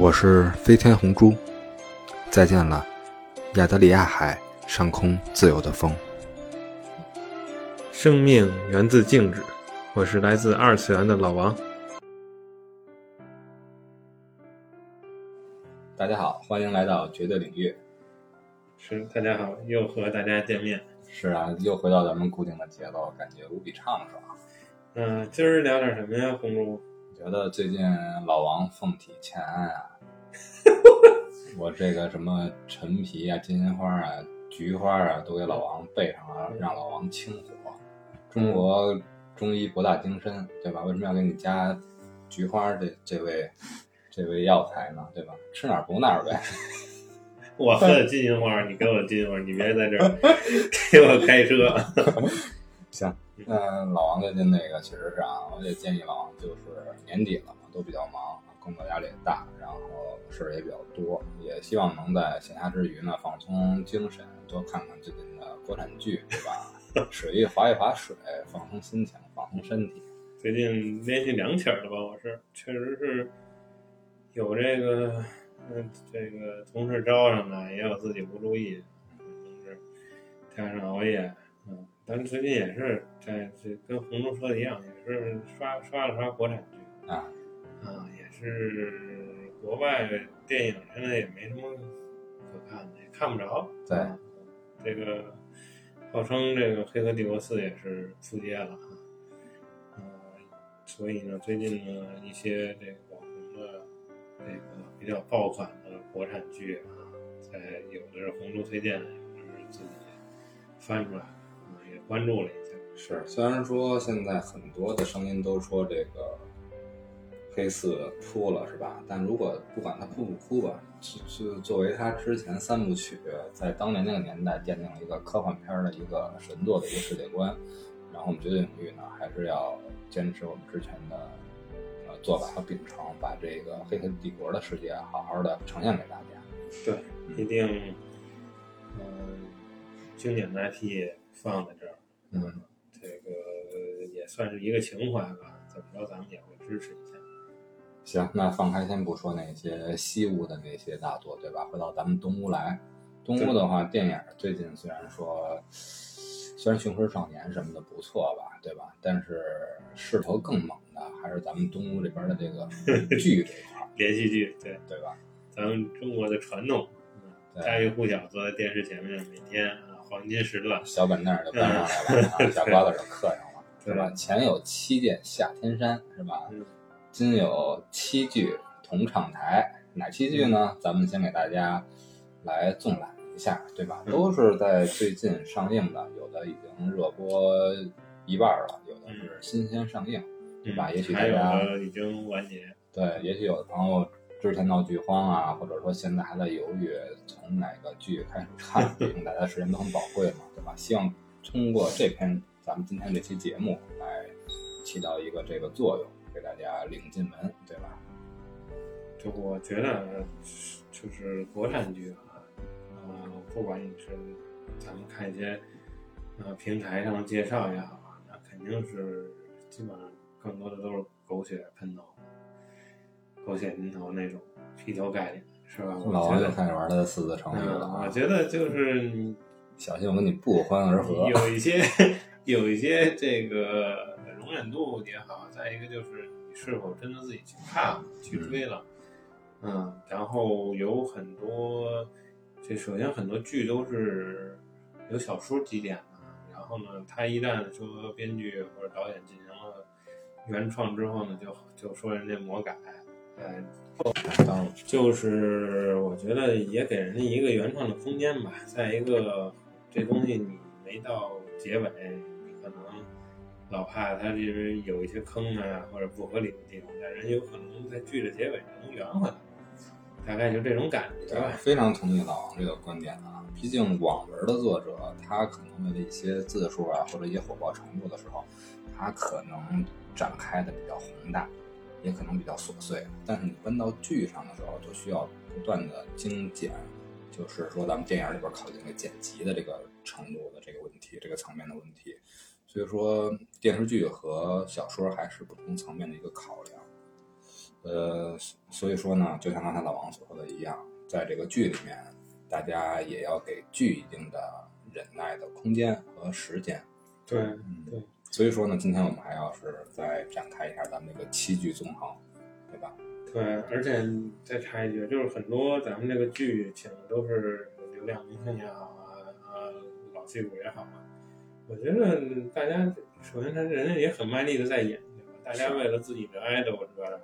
我是飞天红珠，再见了，亚得里亚海上空自由的风。生命源自静止，我是来自二次元的老王。大家好，欢迎来到绝对领域。是，大家好，又和大家见面。是啊，又回到咱们固定的节奏，感觉无比畅爽。嗯，今儿聊点什么呀，红珠？觉得最近老王凤体欠安啊，我这个什么陈皮啊、金银花啊、菊花啊，都给老王备上了，让老王清火。中国中医博大精深，对吧？为什么要给你加菊花这这位这位药材呢？对吧？吃哪儿补哪儿呗。我喝的金银花，你给我金银花，你别在这儿给我开车。行。嗯，老王最近那个确实是啊，我也建议老王就是年底了嘛，都比较忙，工作压力也大，然后事儿也比较多，也希望能在闲暇之余呢放松精神，多看看最近的国产剧，对吧？水一划一划水，放松心情，放松身体。最近连续两起了吧？我是确实是有这个，嗯，这个同事招上的，也有自己不注意，可能是加上熬夜。咱最近也是在这跟红中说的一样，也是刷刷了刷国产剧啊啊，也是国外电影现在也没什么可看的，也看不着。对，这个号称这个《黑客帝国四》也是扑街了哈，呃，所以呢，最近呢一些这个网红的这个比较爆款的国产剧啊，在有的是红中推荐，有的是自己翻出来。也关注了一下，是虽然说现在很多的声音都说这个黑四扑了，是吧？但如果不管它扑不扑吧，就作为它之前三部曲在当年那个年代奠定了一个科幻片的一个神作的一个世界观，然后我们绝对领域呢还是要坚持我们之前的呃做法和秉承，把这个黑客帝国的世界好好的呈现给大家。对，一定，嗯，经典的 IP。放在这儿，嗯，这个也算是一个情怀吧。怎么着，咱们也会支持一下。行，那放开先不说那些西屋的那些大作，对吧？回到咱们东屋来，东屋的话，电影最近虽然说，虽然《雄狮少年》什么的不错吧，对吧？但是势头更猛的还是咱们东屋里边的这个 剧这块，连续剧，对对吧？咱们中国的传统，家喻户晓，坐在电视前面，每天。黄金时段，小板凳就搬上来了，小瓜子就刻上了，是吧？前有七剑下天山，是吧？今有七剧同唱台，哪七剧呢？咱们先给大家来纵览一下，对吧？都是在最近上映的，有的已经热播一半了，有的是新鲜上映，对吧？也许大家已经完结，对，也许有的朋友。之前闹剧荒啊，或者说现在还在犹豫从哪个剧开始看，毕竟大家时间都很宝贵嘛，对吧？希望通过这篇咱们今天这期节目来起到一个这个作用，给大家领进门，对吧？就我觉得，就是国产剧啊，呃，不管你是咱们看一些呃平台上的介绍也好啊，那肯定是基本上更多的都是狗血喷头。狗血淋头那种劈头盖脸是吧？老王就开始玩他的四字成语了。我觉得就是小心我跟你不欢而合。有一些 有一些这个容忍度也好，再一个就是你是否真的自己去看了去追了，嗯，然后有很多这首先很多剧都是有小说基点的，然后呢，他一旦说编剧或者导演进行了原创之后呢，就就说人家魔改。呃，就是我觉得也给人家一个原创的空间吧。再一个，这东西你没到结尾，你可能老怕它就是有一些坑啊或者不合理的地方，但人有可能在剧的结尾能圆回来。大概就这种感觉吧。非常同意老王这个观点啊。毕竟网文的作者，他可能为了一些字数啊或者一些火爆程度的时候，他可能展开的比较宏大。也可能比较琐碎，但是你搬到剧上的时候，就需要不断的精简，就是说咱们电影里边考虑那个剪辑的这个程度的这个问题，这个层面的问题。所以说电视剧和小说还是不同层面的一个考量。呃，所以说呢，就像刚才老王所说的一样，在这个剧里面，大家也要给剧一定的忍耐的空间和时间。对嗯，对。所以说呢，今天我们还要是再展开一下咱们这个七剧纵横，对吧？对，而且再插一句，就是很多咱们这个剧请的都是流量明星也好啊，啊老戏骨也好啊，我觉得大家首先他人家也很卖力的在演，对吧？大家为了自己的 idol 是吧，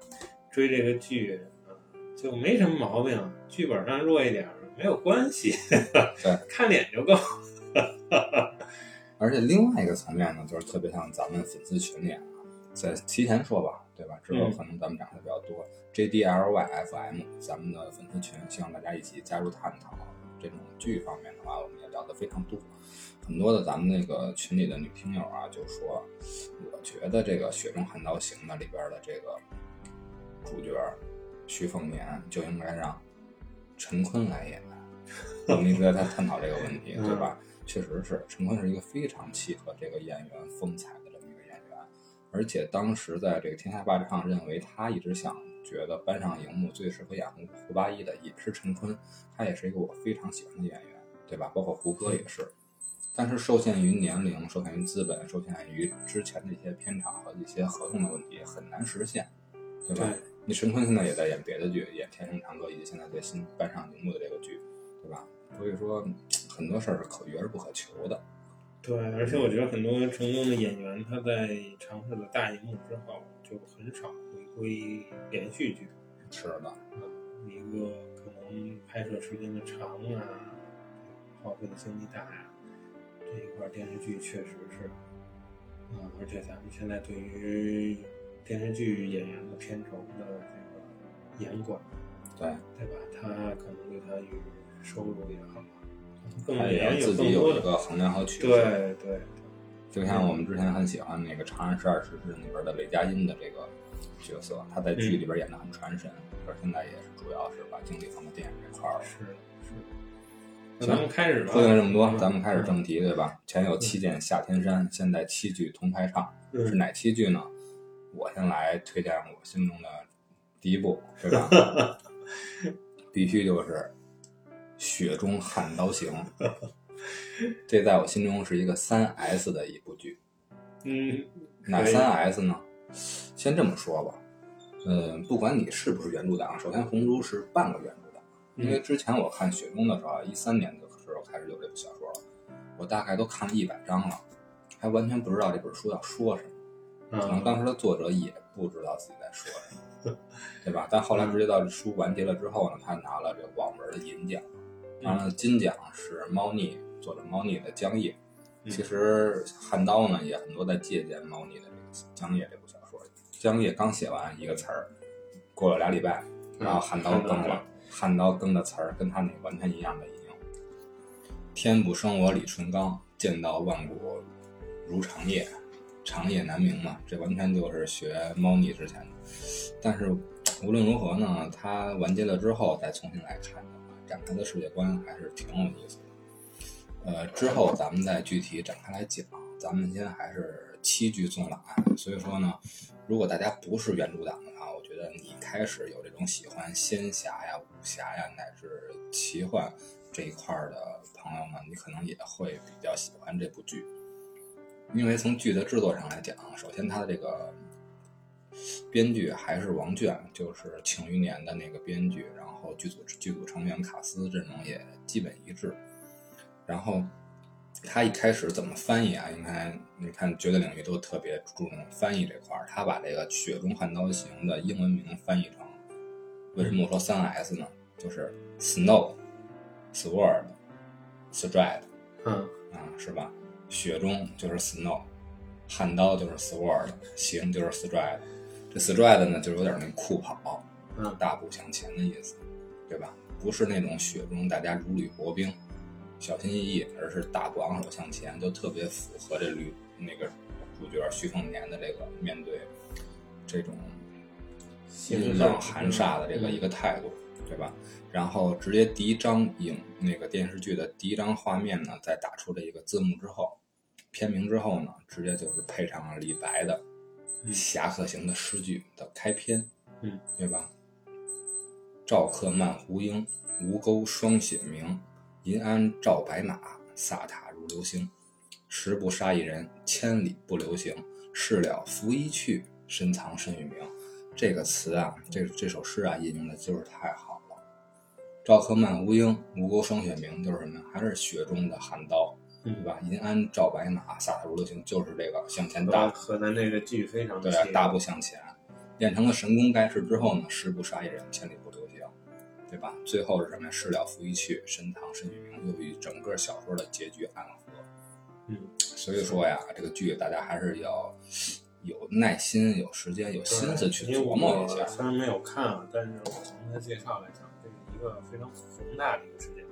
追这个剧啊，就没什么毛病，剧本上弱一点没有关系，对，看脸就够。而且另外一个层面呢，就是特别像咱们粉丝群里啊，在提前说吧，对吧？之后可能咱们展开比较多。JDLYFM 咱们的粉丝群，希望大家一起加入探讨这种剧方面的话，我们也聊得非常多。很多的咱们那个群里的女听友啊，就说，我觉得这个《雪中悍刀行》的里边的这个主角徐凤年就应该让陈坤来演。我们一直在探讨这个问题，对吧？确实是，陈坤是一个非常契合这个演员风采的这么一个演员，而且当时在这个《天下霸唱》认为他一直想觉得搬上荧幕最适合演胡胡八一的也是陈坤，他也是一个我非常喜欢的演员，对吧？包括胡歌也是，但是受限于年龄、受限于资本、受限于之前的一些片场和一些合同的问题，很难实现，对吧？对你陈坤现在也在演别的剧，演《天生长歌》以及现在最新搬上荧幕的这个剧，对吧？所以说很多事儿是可遇而不可求的。对，而且我觉得很多成功的演员，他在尝试了大荧幕之后，就很少回归连续剧。是的，一个可能拍摄时间的长啊，耗费的精力大呀、这一块电视剧确实是，啊、而且咱们现在对于电视剧演员的片酬的这个严管，对，对吧？他可能对他与收入也好，更他也要自己有一个衡量和取舍。对对就像我们之前很喜欢那个《长安十二时辰》里边的雷佳音的这个角色，他在剧里边演的很传神，而现在也是主要是把精力放在电影这块儿了。是是。那咱们开始吧。说了这么多，嗯咱们开始正题，对吧？前有七剑下天山，现在七剧同台唱，嗯是哪七剧呢？我先来推荐我心中的第一部，对吧？必须就是《雪中悍刀行》，这在我心中是一个三 S 的一部剧。嗯，哪三 S 呢？先这么说吧，嗯，不管你是不是原著党，首先红猪是半个原著党，因为之前我看《雪中》的时候，一三年的时候开始有这部小说了，我大概都看了一百章了，还完全不知道这本书要说什么，可能嗯当时的作者也不知道自己在说什么，对吧？但后来直接到书完结了之后呢，他拿了这个网文的银奖，当然了，金奖是猫腻作者猫腻的《江夜》。嗯其实汉刀呢也很多在借鉴猫腻的这个《江夜》这部小说。江夜刚写完一个词儿，过了俩礼拜，然后汉刀更了，汉刀更的词儿跟他那完全一样的已经。天不生我李淳罡，剑道万古如长夜，长夜难明嘛，这完全就是学猫腻之前的。但是无论如何呢，他完结了之后再重新来看展开的世界观还是挺有意思的。呃，之后咱们再具体展开来讲，咱们先还是七剧纵览。所以说呢，如果大家不是原著党的话，我觉得你开始有这种喜欢仙侠呀、武侠呀，乃至奇幻这一块的朋友们，你可能也会比较喜欢这部剧，因为从剧的制作上来讲，首先它的这个编剧还是王倦，就是《庆余年》的那个编剧，然后剧组剧组成员卡斯阵容也基本一致。然后他一开始怎么翻译啊？应该你看绝对领域都特别注重翻译这块儿，他把这个《雪中悍刀行》的英文名翻译成，为什么我说三 S 呢？就是 Snow、Sword、Stride 嗯啊，是吧？雪中就是 Snow，悍刀就是 Sword，行就是 Stride。这 Stride 呢，就是有点那酷跑，嗯大步向前的意思，对吧？不是那种雪中大家如履薄冰，小心翼翼，而是大步昂首向前，就特别符合这吕那个主角徐凤年的这个面对这种阴冷寒煞的这个一个态度，对吧？然后直接第一张影那个电视剧的第一张画面呢，在打出这一个字幕之后，片名之后呢，直接就是配上了李白的嗯侠客行的诗句的开篇，嗯，对吧？赵客漫胡缨，吴钩霜雪明。银鞍照白马，飒沓如流星。十步杀一人，千里不留行。事了拂衣去，深藏身与名。这个词啊，这这首诗啊，引用的就是太好了。赵客漫胡缨，吴钩霜雪明，就是什么呀？还是雪中的寒刀，对吧？银鞍照白马，飒沓如流星，就是这个向前大和咱这个剧非常对啊，大步向前。练成了神功盖世之后呢，十步杀一人，千里不留行，对吧？最后是什么呀？事了拂衣去，深藏身与名，又与整个小说的结局暗合。嗯，所以说呀，这个剧大家还是要有耐心、有时间、有心思去琢磨一下。虽然没有看啊，但是我从他介绍来讲，这是一个非常宏大的一个世界观，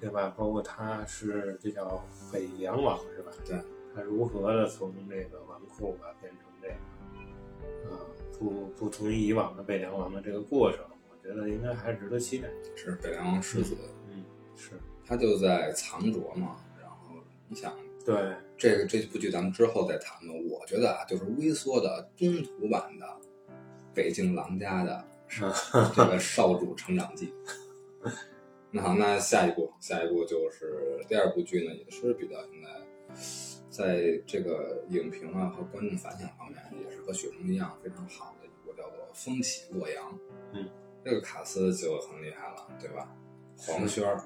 对吧？包括他是这叫北凉王是吧？对，他如何的从这个纨绔啊变成这个啊不不同于以往的北凉王的这个过程，我觉得应该还是值得期待。是北凉王世子，嗯，是他就在藏拙嘛。然后你想，对这个这部剧咱们之后再谈吧。我觉得啊，就是微缩的中土版的北京狼家的这个少主成长记。那好，那下一步，下一步就是第二部剧呢，也是比较应该在这个影评啊和观众反响方面，也是和《雪中》一样非常好的一部，叫做《风起洛阳》。嗯，这个卡斯就很厉害了，对吧？黄轩儿。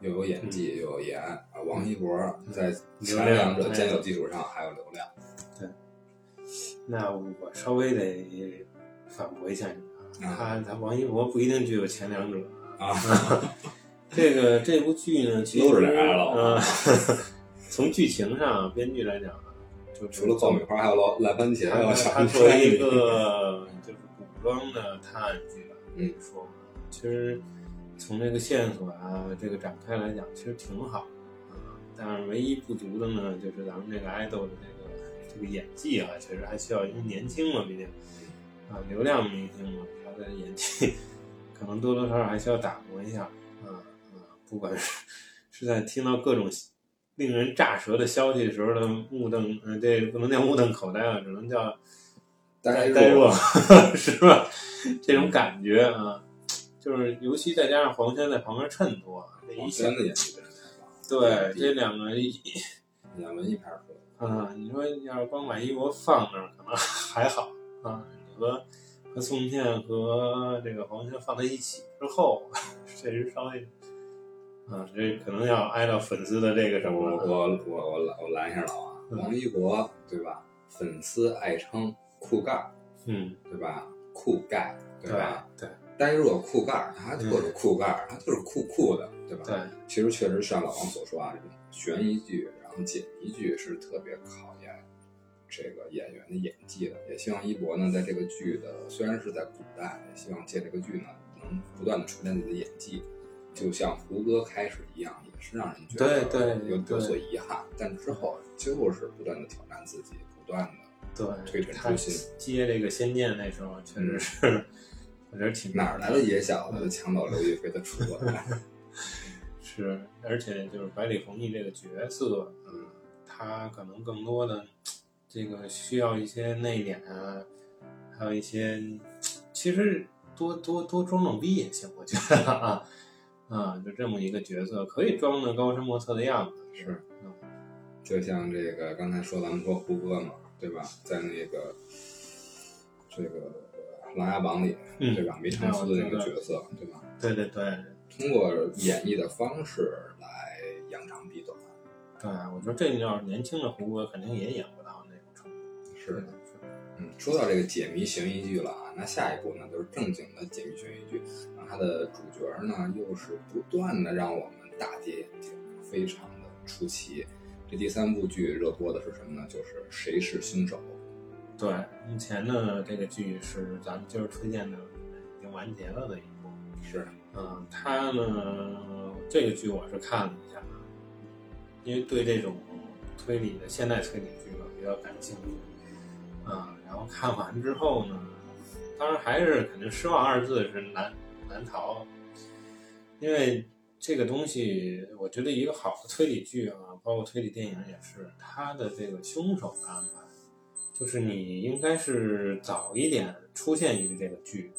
又有演技，又有颜啊！王一博在前两者兼有基础上还有流量。对，那我稍微得反驳一下你啊，他他王一博不一定具有前两者啊。这个这部剧呢，其实啊，从剧情上，编剧来讲啊，就除了爆米花，还有老烂番茄，还有它作为一个就是古装的探案剧吧，可以说，其实。从这个线索啊，这个展开来讲，其实挺好啊。但是唯一不足的呢，就是咱们这个爱豆的这个这个演技啊，确实还需要，因为年轻嘛，毕竟啊，流量明星嘛，他的演技可能多多少少还需要打磨一下。不管是是在听到各种令人炸舌的消息的时候的目瞪，呃，这不能叫目瞪口呆啊，只能叫呆呆若，是吧？这种感觉啊。就是，尤其再加上黄轩在旁边衬托，黄轩的演技真是太棒。对，这两个 两文一拍儿啊，你说要是光把一博放那儿，可能还好啊。你和和宋茜和这个黄轩放在一起之后，确实稍微啊，这可能要挨到粉丝的这个什么。我我我我拦我拦一下老王，王一博对吧？粉丝爱称酷盖，嗯，对吧？酷盖，对吧？对。呆若酷盖儿，他就是酷盖儿，他就是酷酷的，对吧？对，其实确实像老王所说啊，这种悬疑剧，然后解谜剧是特别考验这个演员的演技的。也希望一博呢，在这个剧的虽然是在古代，也希望借这个剧呢，能不断的锤炼自己的演技，就像胡歌开始一样，也是让人觉得对对有有所遗憾，但之后就是不断的挑战自己，不断的对推陈出新。接这个《仙剑》那时候确实是。我觉得挺哪儿来的野小子抢走刘亦菲的初吻？是，而且就是百里弘毅这个角色，嗯，他可能更多的这个需要一些内敛啊，还有一些其实多多多装装逼也行，我觉得啊啊，就这么一个角色，可以装的高深莫测的样子。是，嗯，就像这个刚才说咱们说胡歌嘛，对吧？在那个这个。《琅琊榜》里，对吧？梅长苏的那个角色，对吧？对对对，通过演绎的方式来扬长避短。对，我觉得这要是年轻的胡歌，肯定也演不到那种程度。是的，嗯，说到这个解谜悬疑剧了啊，那下一部呢就是正经的解密悬疑剧，那它的主角呢又是不断的让我们大跌眼镜，非常的出奇。这第三部剧热播的是什么呢？就是《谁是凶手》。对，目前呢，这个剧是咱们今儿推荐的已经完结了的一部。是，嗯，它呢，这个剧我是看了一下，因为对这种推理的现代推理剧呢比较感兴趣，啊，然后看完之后呢，当然还是肯定失望二字是难难逃，因为这个东西，我觉得一个好的推理剧啊，包括推理电影也是，它的这个凶手的安排。就是你应该是早一点出现于这个剧，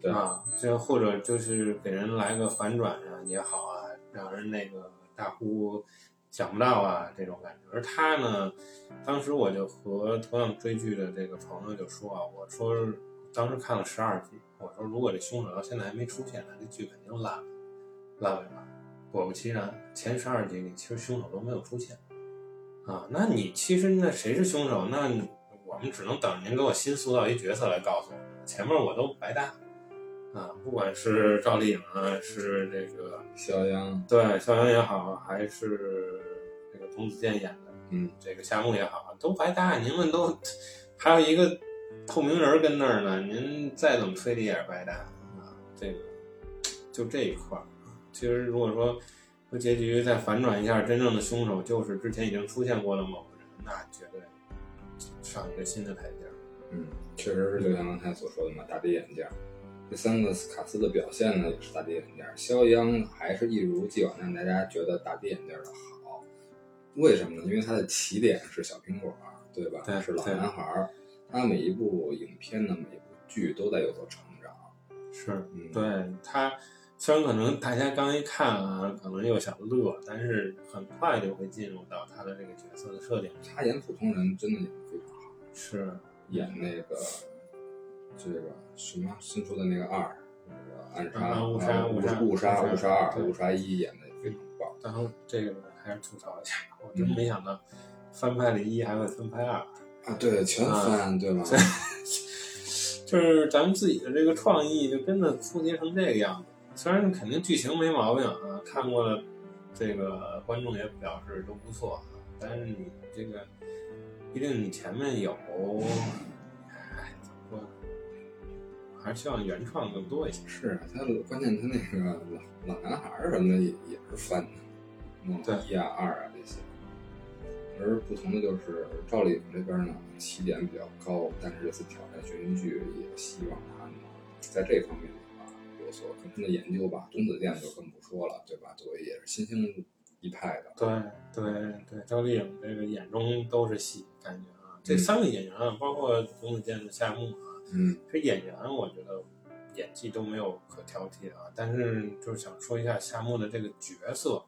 对啊，这或者就是给人来个反转啊也好啊，让人那个大呼想不到啊这种感觉。而他呢，当时我就和同样追剧的这个朋友就说啊，我说当时看了十二集，我说如果这凶手到现在还没出现，那这剧肯定烂了，烂尾了。果不其然，前十二集里其实凶手都没有出现。啊，那你其实那谁是凶手？那我们只能等着您给我新塑造一角色来告诉我，前面我都白搭。啊，不管是赵丽颖啊，是这个肖央，对肖央也好，还是这个童子健演的，嗯，这个夏目也好，都白搭。您们都还有一个透明人跟那儿呢，您再怎么推理也是白搭啊。这个就这一块儿，其实如果说说结局再反转一下，真正的凶手就是之前已经出现过的某个人，那绝对上一个新的台阶。嗯，确实是就像刚才所说的嘛，大跌眼镜。这三个卡斯的表现呢，也是大跌眼镜。肖央还是一如既往让大家觉得大跌眼镜的好，为什么呢？因为他的起点是小苹果，对吧？对是老男孩儿。他每一部影片的，每一部剧都在有所成长。是，嗯，对他，虽然可能大家刚一看啊，可能又想乐，但是很快就会进入到他的这个角色的设定。他演普通人真的演得非常好。是，演那个这个什么新出的那个二，那个暗杀、啊误杀啊误误杀误杀、误杀误杀二、对误杀一演的也非常棒。然后这个还是吐槽一下，我真嗯没想到翻拍了一还会翻拍二。啊，对，全翻、对吧？就是咱们自己的这个创意，就真的枯竭成这个样子。虽然肯定剧情没毛病啊，看过的这个观众也表示都不错啊，但是你这个，毕竟你前面有，哎，怎么说呢？还是希望原创更多一些。是啊他关键他那个老老男孩儿什么的也也是翻的，嗯对一啊二啊。而不同的就是赵丽颖这边呢，起点比较高，但是这次挑战悬疑剧，也希望她呢在这方面的话有所更深的研究吧。童子健就更不说了，对吧？作为也是新兴一派的，对对对，赵丽颖这个眼中都是戏，感觉啊，这嗯三个演员啊，包括童子健的夏目啊，嗯，这演员我觉得演技都没有可挑剔的啊，但是就是想说一下夏目的这个角色，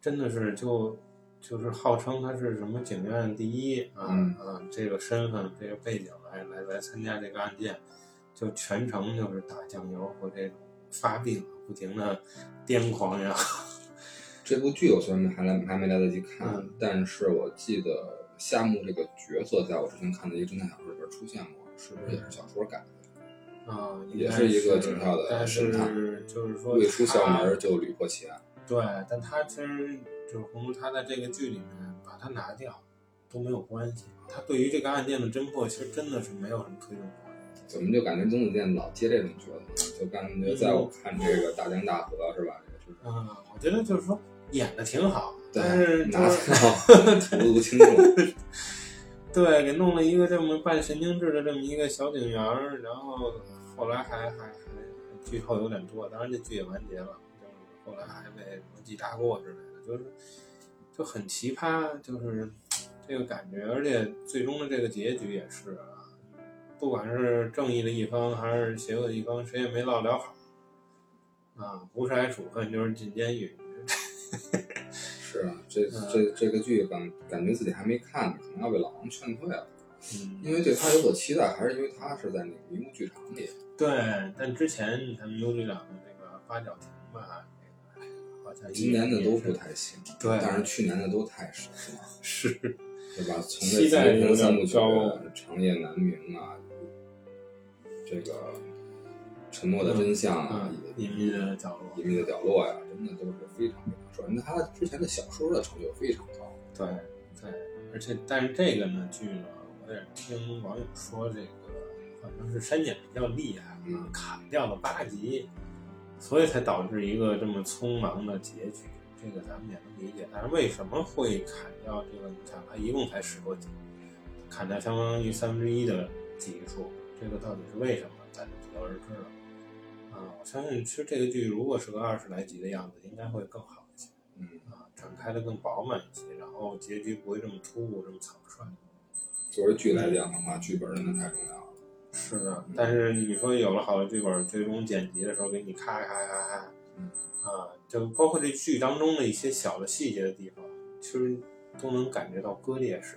真的是就就是号称他是什么警院第一啊、嗯啊，这个身份这个背景来来来参加这个案件，就全程就是打酱油和这种发病，不停的癫狂呀，这部剧我虽然还来还没来得及看，嗯但是我记得夏目这个角色在我之前看的一个侦探小说里边出现过，是不是也是小说改的？啊，也是一个警校的但神探是就是说未出校门就屡破奇案。对，但他其实就是红木，他在这个剧里面把他拿掉都没有关系。他对于这个案件的侦破，其实真的是没有什么推动作用。怎么就感觉宗子健老接这种角色呢？就感觉在我看这个《大江大河》是吧？嗯，我觉得就是说演的挺好，对但是就拿是到无足轻重。对给弄了一个这么半神经质的这么一个小警员儿，然后后来还还还剧透有点多，当然这剧也完结了，就是后来还被什么记大过之类的，就是就很奇葩，就是 这个感觉，而且最终的这个结局也是啊，不管是正义的一方还是邪恶的一方，谁也没落了好啊，不是挨处分就是进监狱。是啊，这嗯这这个剧感感觉自己还没看呢，可能要被老王劝退了。嗯，因为对他有所期待，还是因为他是在那个迷雾剧场里。对，但之前他们优局长的那个八角亭吧，今年的都不太行，对但是去年的都太神了，是，对吧？从期这待有点吉三部曲、长夜难明啊，这个沉默的真相啊，嗯，隐秘的角落，隐秘的角落呀，真的都是非常非常帅。那他之前的小说的成就非常高，对对，而且但是这个呢剧呢，我也听网友说这个好像是删减比较厉害，嗯砍掉了八集，所以才导致一个这么匆忙的结局。这个咱们也能理解，但是为什么会砍掉这个？你看，它一共才十多集，砍掉相当于三分之一的集数，这个到底是为什么，咱就不得而知了。啊，我相信其实这个剧如果是个二十来集的样子，应该会更好一些。嗯，啊，展开的更饱满一些，然后结局不会这么突兀、这么草率。作为剧来讲的话，剧本真的太重要了。是的，但是你说有了好的剧本，最终剪辑的时候给你咔咔咔咔，嗯啊，就包括这剧当中的一些小的细节的地方，其实都能感觉到割裂式，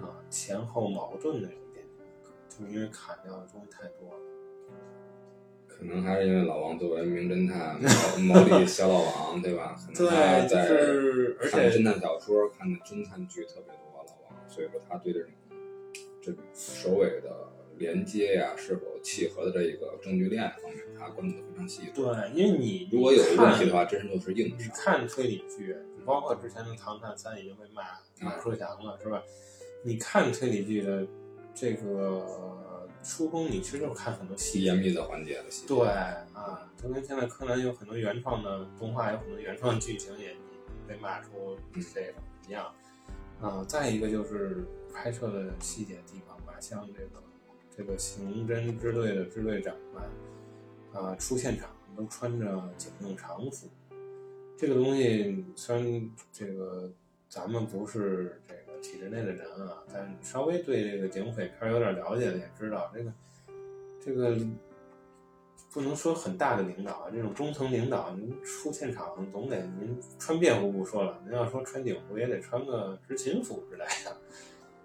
啊，前后矛盾的一点，就因为砍掉的东西太多了。可能还是因为老王作为名侦探、毛毛利小老王，对吧？可能他对，是而且侦探小说、看的侦探剧特别多，老王，所以说他对这种这首尾的连接呀，是否契合的这一个证据链方面，他关注的非常细。对，因为你如果有问题的话，话，真是就是硬伤你。看推理剧，包括之前的《唐探三》已经被骂骂出翔了，是吧？你看推理剧的这个初衷，你其实就是看很多细节严密的环节的细节。对啊，就跟现在柯南有很多原创的动画，有很多原创剧情也被骂出这个一样。啊，再一个就是拍摄的细节地方吧，像这个这个刑侦支队的支队长们啊，出现场都穿着警用常服。这个东西虽然这个咱们不是这个体制内的人啊，但稍微对这个警匪片有点了解的也知道，这个这个不能说很大的领导啊，这种中层领导，您出现场总得您穿便服不说了，您要说穿警服也得穿个执勤服之类的。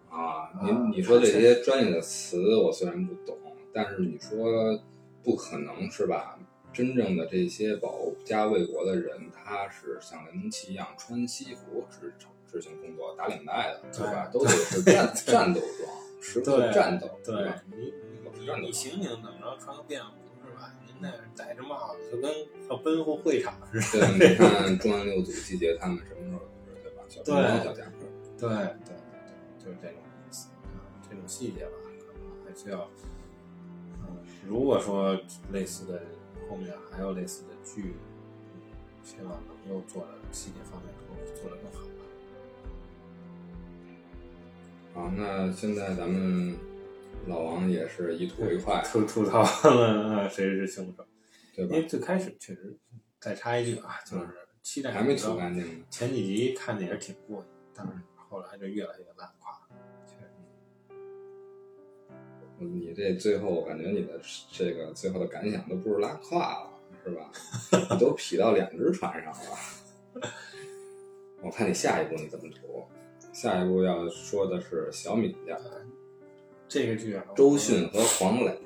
啊，您你说这些专业的词我虽然不懂，但是你说不可能是吧？真正的这些保家卫国的人，他是像雷蒙奇一样穿西服执执行工作、打领带的，对吧？都得是战战斗装，时刻战斗，对吧？你你你刑警怎么着穿个便服是吧？您那戴着帽子就跟要奔赴会场似的。对，你看重案六组季节，他们什么时候对吧？小冲锋、小夹克，对对对，就是这种这种细节吧，可能还需要，嗯，如果说类似的后面还有类似的剧，嗯希望能够做的细节方面做做得更好吧。好，那现在咱们老王也是一吐为快，吐吐槽了谁是凶手，对吧因？为最开始确实再插一句啊，就是期待还没吐干净呢。前几集看的也是挺过瘾，但是后来就越来越烂你这最后，我感觉你的这个最后的感想都不是拉胯了，是吧？你都劈到两只船上了。我看你下一步你怎么读？下一步要说的是小敏家，这个剧啊，周迅和黄磊，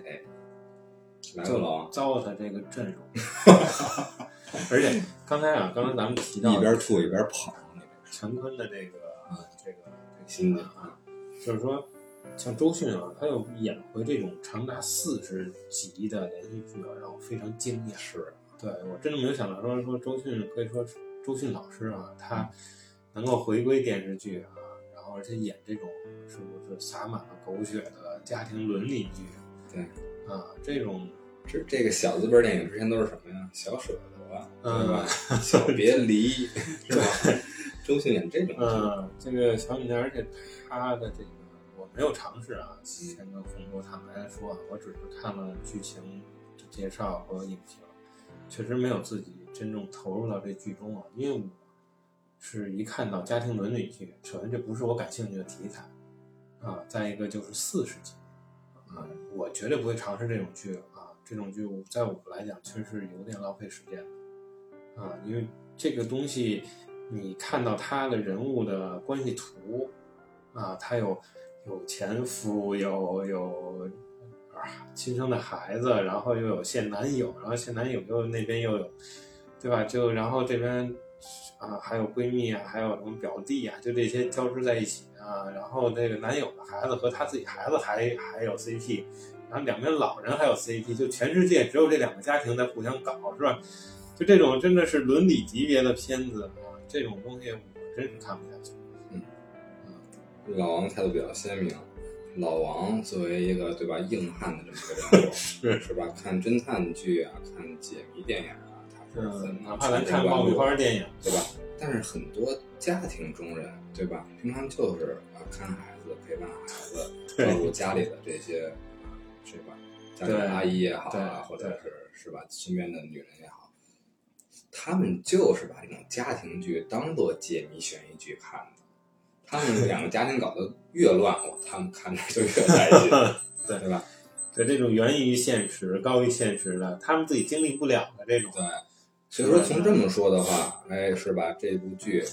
来吧，就老王，糟蹋这个阵容，而且刚才啊，刚才咱们提到一边吐一边跑，陈坤的这个这个这个心情啊，就是说像周迅啊，他又演回这种长达四十集的连续剧啊，让我非常惊讶。是对我真的没有想到说说周迅可以说周迅老师啊，他能够回归电视剧啊，然后而且演这种是不是洒满了狗血的家庭伦理剧？对啊，这种这这个小资本电影之前都是什么呀？小舍得，嗯对吧？小别离，是吧？周迅演这种剧，嗯，这个小女孩，而且她的这个我没有尝试啊，先跟红哥坦白的说啊，我只是看了剧情介绍和影评，确实没有自己真正投入到这剧中啊，因为我是一看到家庭伦理剧，首先这不是我感兴趣的题材啊，再一个就是四十集啊，我绝对不会尝试这种剧啊，这种剧在我来讲确实有点浪费时间啊，因为这个东西。你看到他的人物的关系图，啊，他有有前夫，有有啊亲生的孩子，然后又有现男友，然后现男友又那边又有，对吧？就然后这边啊还有闺蜜啊，还有什么表弟啊，就这些交织在一起啊。然后这个男友的孩子和他自己孩子还还有 CP，然后两边老人还有 CP，就全世界只有这两个家庭在互相搞，是吧？就这种真的是伦理级别的片子啊。这种东西我真是看不下去。嗯，老王态度比较鲜明。老王作为一个对吧硬汉的这么一个人物，是 是吧？看侦探剧啊，看解谜电影啊，他是很哪怕咱看爆米花电影，对吧？但是很多家庭中人，对吧？平常就是啊看孩子、陪伴孩子、照顾家里的这些，是吧？家里的阿姨也好啊，或者是是吧身边的女人也好。他们就是把这种家庭剧当做解谜悬疑剧看的，他们两个家庭搞得越乱，我他们看着就越带劲，对对吧？对这种源于现实、高于现实的，他们自己经历不了的这种，对，所以说从这么说的话，哎，是吧？这部剧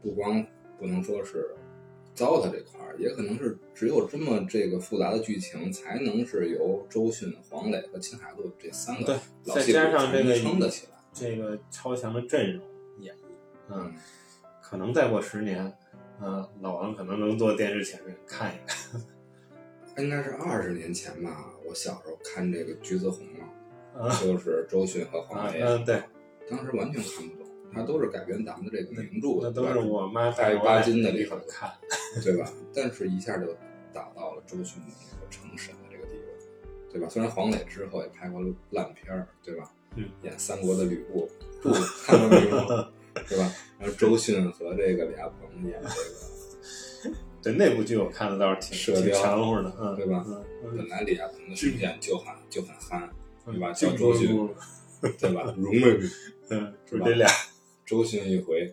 不光不能说是糟蹋这块儿，也可能是只有这么这个复杂的剧情，才能是由周迅、黄磊和秦海璐这三个老再戏骨撑得起来。这个超强的阵容演绎，嗯，嗯，可能再过十年，嗯，老王可能能坐电视前面看一看，应该是二十年前吧。我小时候看这个《橘子红》嘛，啊就是周迅和黄磊，嗯，对，当时完全看不懂，它都是改编咱们的这个名著的，那都是我妈带带我来巴金的地地方方看，对吧？但是一下就打到了周迅的那个成神的这个地位，对吧？虽然黄磊之后也拍过烂片儿，对吧？嗯，演三国的吕布，不看过没有？对吧？然后周迅和这个李亚鹏演这个，对那部剧我看的倒是挺挺射雕强乎的，嗯，对吧本来李亚鹏的声线就很就很憨，对吧？就叫周迅，对吧？容妹妹，嗯，是吧就这俩，周迅一回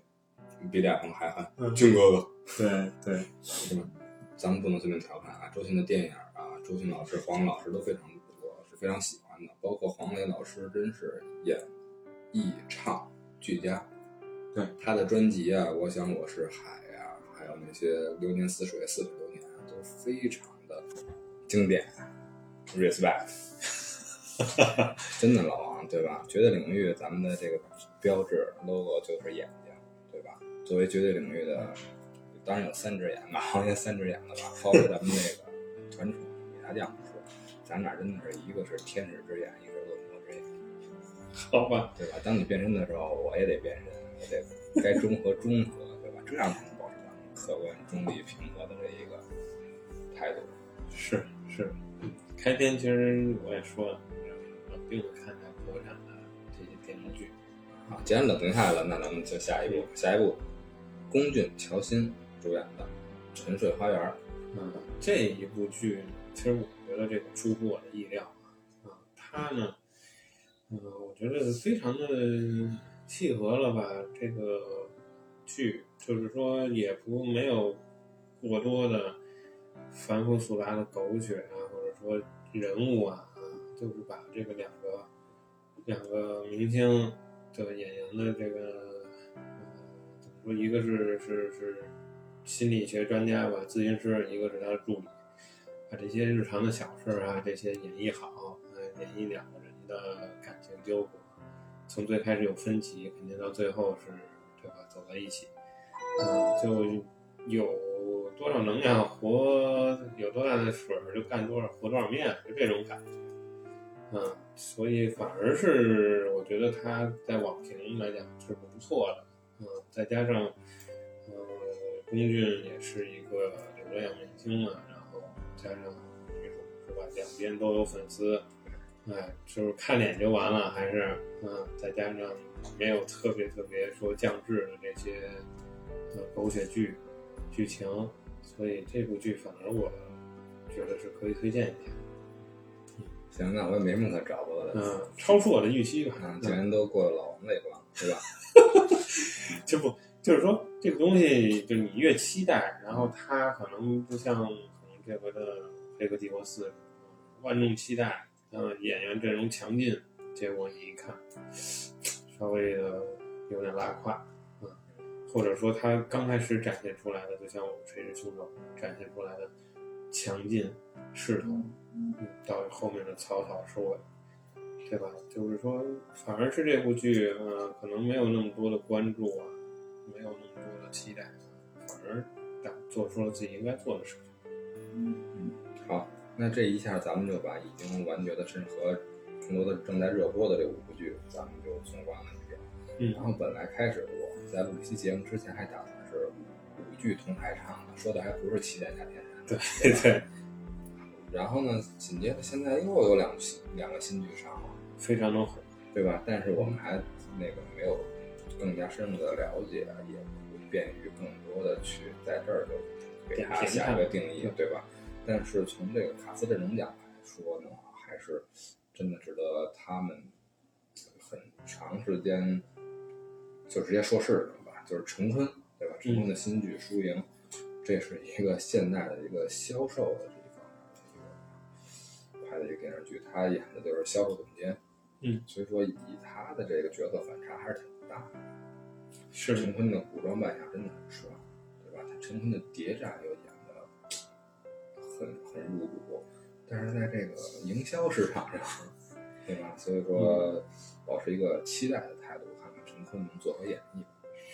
比李亚鹏还憨，嗯俊哥哥，对对，是吧？咱们不能随便调侃啊，周迅的电影啊，周迅老师、黄老师都非常我是非常喜欢的，包括黄磊老师，真是演绎唱俱佳。对他的专辑啊，我想我是海呀、还有那些流年似水、似水流年啊，都非常的经典，respect。真的老王对吧？绝对领域咱们的这个标志 logo 就是眼睛，对吧？作为绝对领域的，当然有三只眼吧，行业三只眼的吧。包括咱们那个团宠米大将不说，咱俩真的是一个是天使之眼，一个是恶魔之眼，好吧，对吧？当你变身的时候，我也得变身，我得该中和中和，对吧？这样才能保持咱们客观、中立、平和的这一个态度。是是，开篇其实我也说了，冷静的看待国产的这些电视剧，啊，既然冷静下来了，那咱们就下一步，下一步，龚俊、乔欣主演的《沉睡花园》。嗯，这一部剧，其实我觉得这个出乎我的意料啊，它呢，嗯，我觉得非常的契合了吧，这个剧就是说也不没有过多的繁复复杂的狗血啊，或者说人物啊，啊，就是把这个两个两个明星的演员的这个，怎么说，一个是是是心理学专家吧，咨询师，一个是他的助理，把这些日常的小事啊，这些演绎好，呃，演绎两个人的感情纠葛，从最开始有分歧，肯定到最后是，对吧，走在一起，嗯，就有多少能量活，有多大的水儿就干多少活多少面，就这种感觉。嗯，所以反而是我觉得他在网评来讲是不错的，嗯，再加上，呃，龚俊也是一个流量明星嘛，然后加上女主是吧，两边都有粉丝，哎，就是看脸就完了，还是嗯，再加上没有特别特别说降智的这些呃狗血剧剧情，所以这部剧反而我觉得是可以推荐一下。行，那我也没什么可找过的了。嗯，超出我的预期吧。嗯，既然都过了老王这关，对吧？就不就是说这个东西，就你越期待，然后它可能不像可能这回的《黑客帝国四》万众期待，嗯，演员阵容强劲，结果你一看，稍微的有点拉胯，嗯，或者说他刚开始展现出来的，就像我们《垂直凶手》展现出来的强劲势头，嗯，到后面的草草收尾。对吧？就是说，反而是这部剧，呃，可能没有那么多的关注啊，没有那么多的期待，反而敢做出了自己应该做的事情。嗯好，那这一下咱们就把已经完结的，甚至和更多的正在热播的这五部剧，咱们就纵观了一遍。嗯然后本来开始我们在录这期节目之前还打算是五剧同台唱的，说的还不是《七剑下天山》。对对，然后呢，紧接着现在又有两两个新剧上了。非常的火。对吧？但是我们还那个没有更加深入的了解，也不便于更多的去在这儿就给它下一个定义，对吧？但是从这个卡斯阵容讲来说呢，还是真的值得他们很长时间就直接说是什么吧，就是陈坤，对吧？陈坤的新剧《输赢》这是一个现代的一个销售的这一方面的一个拍的一个电视剧，他演的就是销售总监。嗯，所以说以他的这个角色反差还是挺大的。是陈坤的古装扮相真的很帅，对吧？他陈坤的谍战又演很很入骨，但是在这个营销市场上，对吧？所以说保持一个期待的态度，看看陈坤能做何演绎。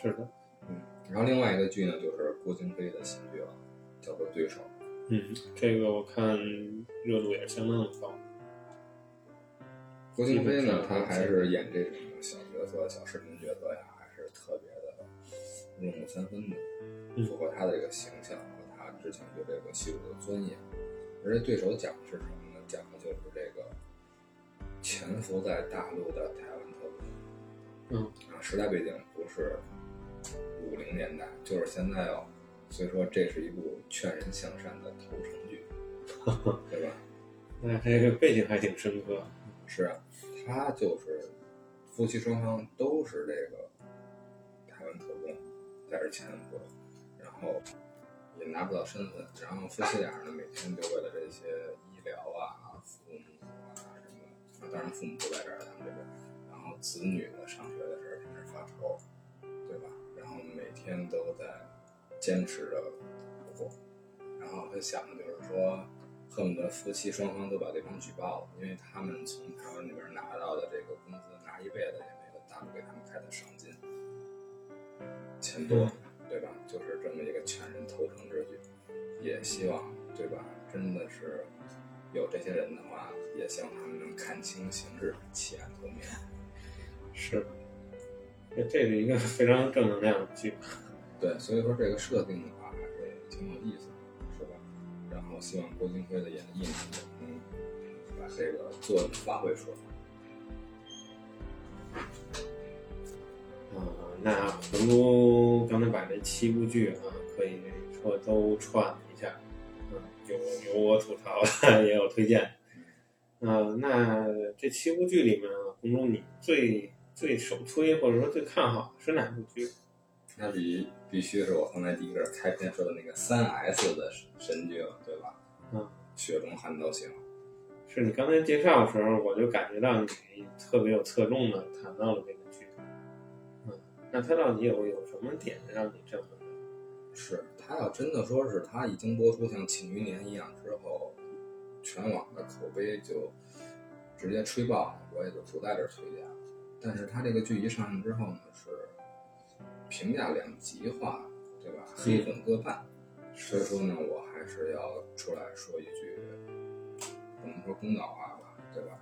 是的，嗯，然后另外一个剧呢，就是郭京飞的新剧了，叫做《对手》。嗯，这个我看热度也是相当的高。郭京飞呢，他还是演这种小角色、小视频角色呀，还是特别的入木三分的，符合他的这个形象之前对这个戏路的尊严。而这对手讲的是什么呢？讲的就是这个潜伏在大陆的台湾特工。嗯，啊，时代背景不是五零年代，就是现在哦。所以说，这是一部劝人向善的投诚剧，对吧？那这个背景还挺深刻。是啊，他就是夫妻双方都是这个台湾特工，在这潜伏，然后拿不到身份，然后夫妻俩呢每天就为了这些医疗啊、父母啊什么，当然父母不在这儿，他们这边，然后子女呢上学的事儿，天天发愁，对吧？然后每天都在坚持着过，然后他想的就是说。恨不得夫妻双方都把对方举报了，因为他们从台湾那边拿到的这个工资，拿一辈子也没有大陆给他们开的赏金钱多，就是这么一个劝人投诚之举，也希望，对吧？真的是有这些人的话，也希望他们能看清形势，弃暗投明。是，这是一个非常正能量的剧。对，所以说这个设定的话，还是挺有意思的。是吧然后希望郭京飞的演绎呢，能把这个作用发挥出来。啊，那红都刚才把这七部剧啊，可以说都串了一下，嗯，有有我吐槽的，也有推荐。啊，那这七部剧里面，红中你最最首推或者说最看好的是哪部剧？那必必须是我刚才第一个开篇说的那个三 S 的神剧了，对吧？嗯，雪中悍刀行。是你刚才介绍的时候，我就感觉到你特别有侧重的谈到了这个那他到底有有什么点让你这么？是他要真的说是他已经播出像《庆余年》一样之后，全网的口碑就直接吹爆了，我也就不在这推荐了。但是他这个剧一上映之后呢，是。评价两极化，对吧？黑粉各半，所以说呢，我还是要出来说一句，不能说公道话吧，对吧？